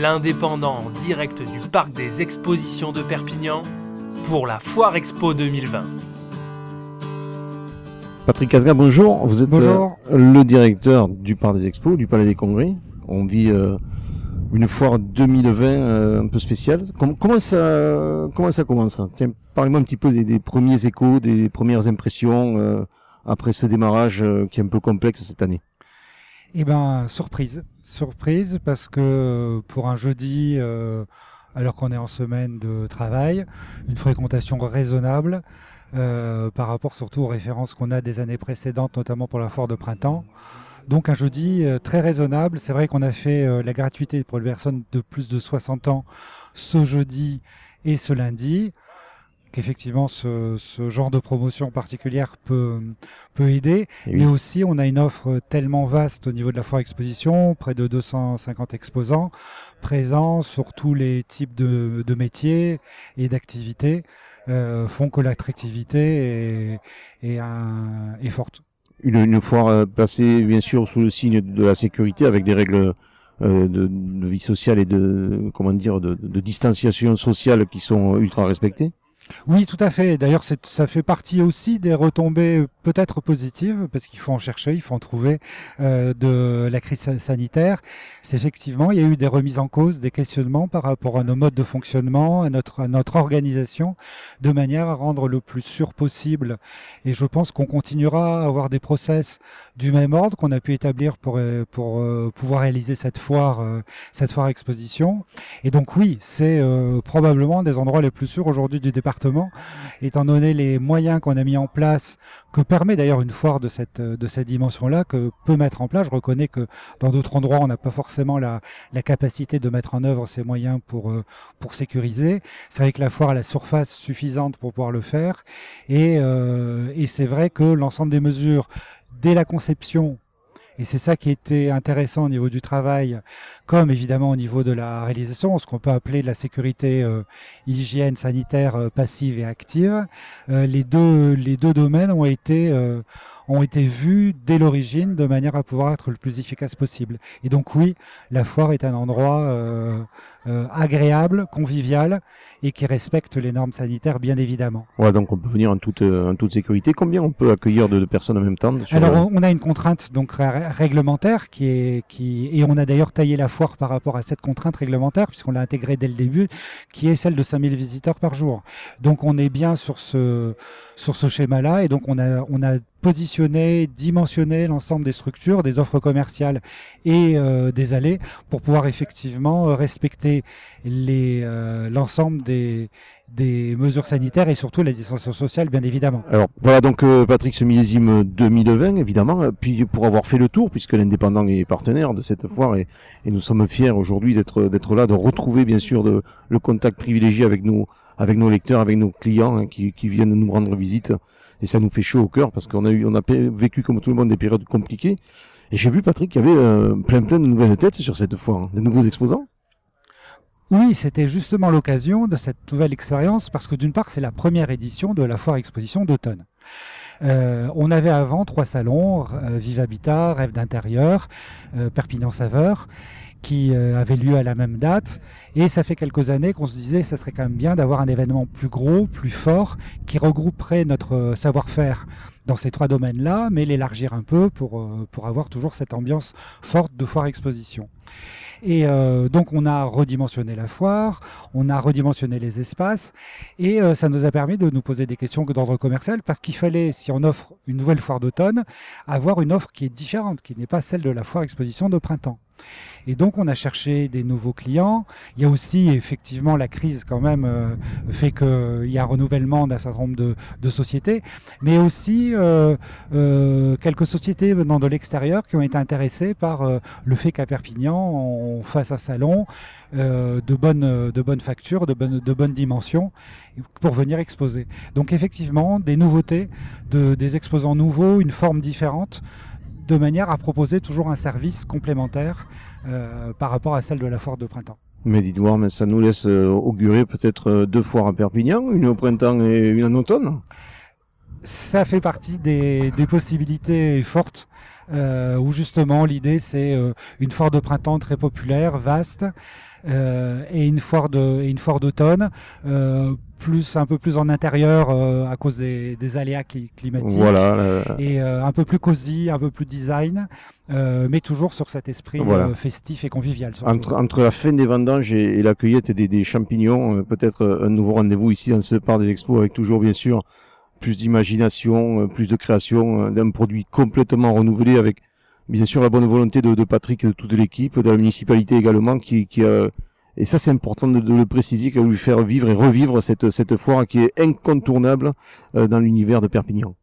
l'indépendant en direct du parc des expositions de Perpignan, pour la Foire Expo 2020. Patrick Casga, bonjour. Vous êtes Bonjour. euh, le directeur du parc des expos, du Palais des Congrès. On vit euh, une foire 2020 euh, un peu spéciale. Com- comment ça, comment ça commence Tiens, parlez-moi un petit peu des, des premiers échos, des premières impressions euh, après ce démarrage euh, qui est un peu complexe cette année. Eh ben, surprise. Surprise parce que pour un jeudi, euh, alors qu'on est en semaine de travail, une fréquentation raisonnable euh, par rapport surtout aux références qu'on a des années précédentes, notamment pour la foire de printemps. Donc un jeudi euh, très raisonnable. C'est vrai qu'on a fait euh, la gratuité pour les personnes de plus de 60 ans ce jeudi et ce lundi. Qu'effectivement, ce, ce genre de promotion particulière peut, peut aider. Oui. Mais aussi, on a une offre tellement vaste au niveau de la foire exposition, près de 250 exposants présents sur tous les types de, de métiers et d'activités, euh, font que l'attractivité est, est, un- est forte. Une, une foire euh, placée bien sûr sous le signe de la sécurité avec des règles euh, de, de vie sociale et de comment dire de, de distanciation sociale qui sont ultra respectées. Oui, tout à fait. D'ailleurs, ça fait partie aussi des retombées peut-être positives, parce qu'il faut en chercher, il faut en trouver, euh, de la crise sa- sanitaire. C'est effectivement, il y a eu des remises en cause, des questionnements par rapport à nos modes de fonctionnement, à notre, à notre organisation, de manière à rendre le plus sûr possible. Et je pense qu'on continuera à avoir des process du même ordre qu'on a pu établir pour, euh, pour euh, pouvoir réaliser cette foire, euh, cette foire exposition. Et donc oui, c'est euh, probablement des endroits les plus sûrs aujourd'hui du département, étant donné les moyens qu'on a mis en place, que permet d'ailleurs une foire de cette, dimension-là, que peut mettre en place. Je reconnais que dans d'autres endroits, on n'a pas forcément la, capacité de mettre en œuvre ces moyens pour, euh, pour sécuriser. C'est vrai que la foire a la surface suffisante pour pouvoir le faire. Et, euh, et c'est vrai que l'ensemble des mesures, dès la conception, et c'est ça qui était intéressant au niveau du travail, comme évidemment au niveau de la réalisation, ce qu'on peut appeler de la sécurité euh, hygiène sanitaire euh, passive et active. Euh, les, deux, les deux domaines ont été, euh, ont été vus dès l'origine de manière à pouvoir être le plus efficace possible. Et donc oui, la foire est un endroit euh, euh, agréable, convivial et qui respecte les normes sanitaires bien évidemment. Ouais, donc on peut venir en toute, euh, en toute sécurité. Combien on peut accueillir de, de personnes en même temps Alors le- on- a une contrainte donc ré- réglementaire qui est qui et on a d'ailleurs taillé la foire par rapport à cette contrainte réglementaire puisqu'on l'a intégrée dès le début qui est celle de 5000 visiteurs par jour. Donc on est bien sur ce sur ce schéma-là et donc on a on a positionné, dimensionné l'ensemble des structures, des offres commerciales et euh, des allées pour pouvoir effectivement euh, respecter euh, l'ensemble des des mesures sanitaires et surtout la distanciation sociale bien évidemment. Alors voilà donc euh, Patrick ce millésime 2020 évidemment. Euh, Puis pour avoir fait le tour puisque l'indépendant est partenaire de cette foire et, et nous sommes fiers aujourd'hui d'être d'être là, de retrouver bien sûr de, le contact privilégié avec nos avec nos lecteurs, avec nos clients hein, qui, qui viennent nous rendre visite et ça nous fait chaud au cœur parce qu'on a eu on a vécu comme tout le monde des périodes compliquées. Et j'ai vu Patrick qu'il y avait euh, plein plein de nouvelles têtes sur cette foire, hein, de nouveaux exposants. Oui, c'était justement l'occasion de cette nouvelle expérience parce que d'une part, c'est la première édition de la foire exposition d'automne. Euh, on avait avant trois salons, euh, Vive Habitat, Rêve d'intérieur, euh, Perpignan Saveur, qui euh, avaient lieu à la même date. Et ça fait quelques années qu'on se disait que ça serait quand même bien d'avoir un événement plus gros, plus fort, qui regrouperait notre euh, savoir-faire dans ces trois domaines-là, mais l'élargir un peu pour, euh, pour avoir toujours cette ambiance forte de foire exposition. Et donc on a redimensionné la foire, on a redimensionné les espaces, et ça nous a permis de nous poser des questions d'ordre commercial, parce qu'il fallait, si on offre une nouvelle foire d'automne, avoir une offre qui est différente, qui n'est pas celle de la foire exposition de printemps. Et donc on a cherché des nouveaux clients. Il y a aussi effectivement la crise quand même euh, fait qu'il y a un renouvellement d'un certain nombre de, sociétés, mais aussi euh, euh, quelques sociétés venant de l'extérieur qui ont été intéressées par euh, le fait qu'à Perpignan on fasse un salon euh, de bonne de bonne facture, de bonne de bonne dimension pour venir exposer. Donc effectivement des nouveautés, de, des exposants nouveaux, une forme différente de manière à proposer toujours un service complémentaire euh, par rapport à celle de la foire de printemps. Mais dites mais ça nous laisse euh, augurer peut-être euh, deux foires à Perpignan, une au printemps et une en automne? Ça fait partie des, des possibilités fortes où justement l'idée c'est euh, une foire de printemps très populaire, vaste, euh, et une foire de et une foire d'automne euh, plus un peu plus en intérieur euh, à cause des, des aléas cli- climatiques Voilà. euh, et euh, un peu plus cosy, un peu plus design, euh, mais toujours sur cet esprit Voilà. euh, festif et convivial. entre, entre la fin des vendanges et, et la cueillette des, des champignons, euh, peut-être euh, un nouveau rendez-vous ici dans ce parc des expos avec toujours bien sûr plus d'imagination, euh, plus de création euh, d'un produit complètement renouvelé avec bien sûr la bonne volonté de, Patrick et de toute l'équipe, de la municipalité également qui, a et ça c'est important de, le préciser, qui a voulu faire vivre et revivre cette, cette foire qui est incontournable euh, dans l'univers de Perpignan.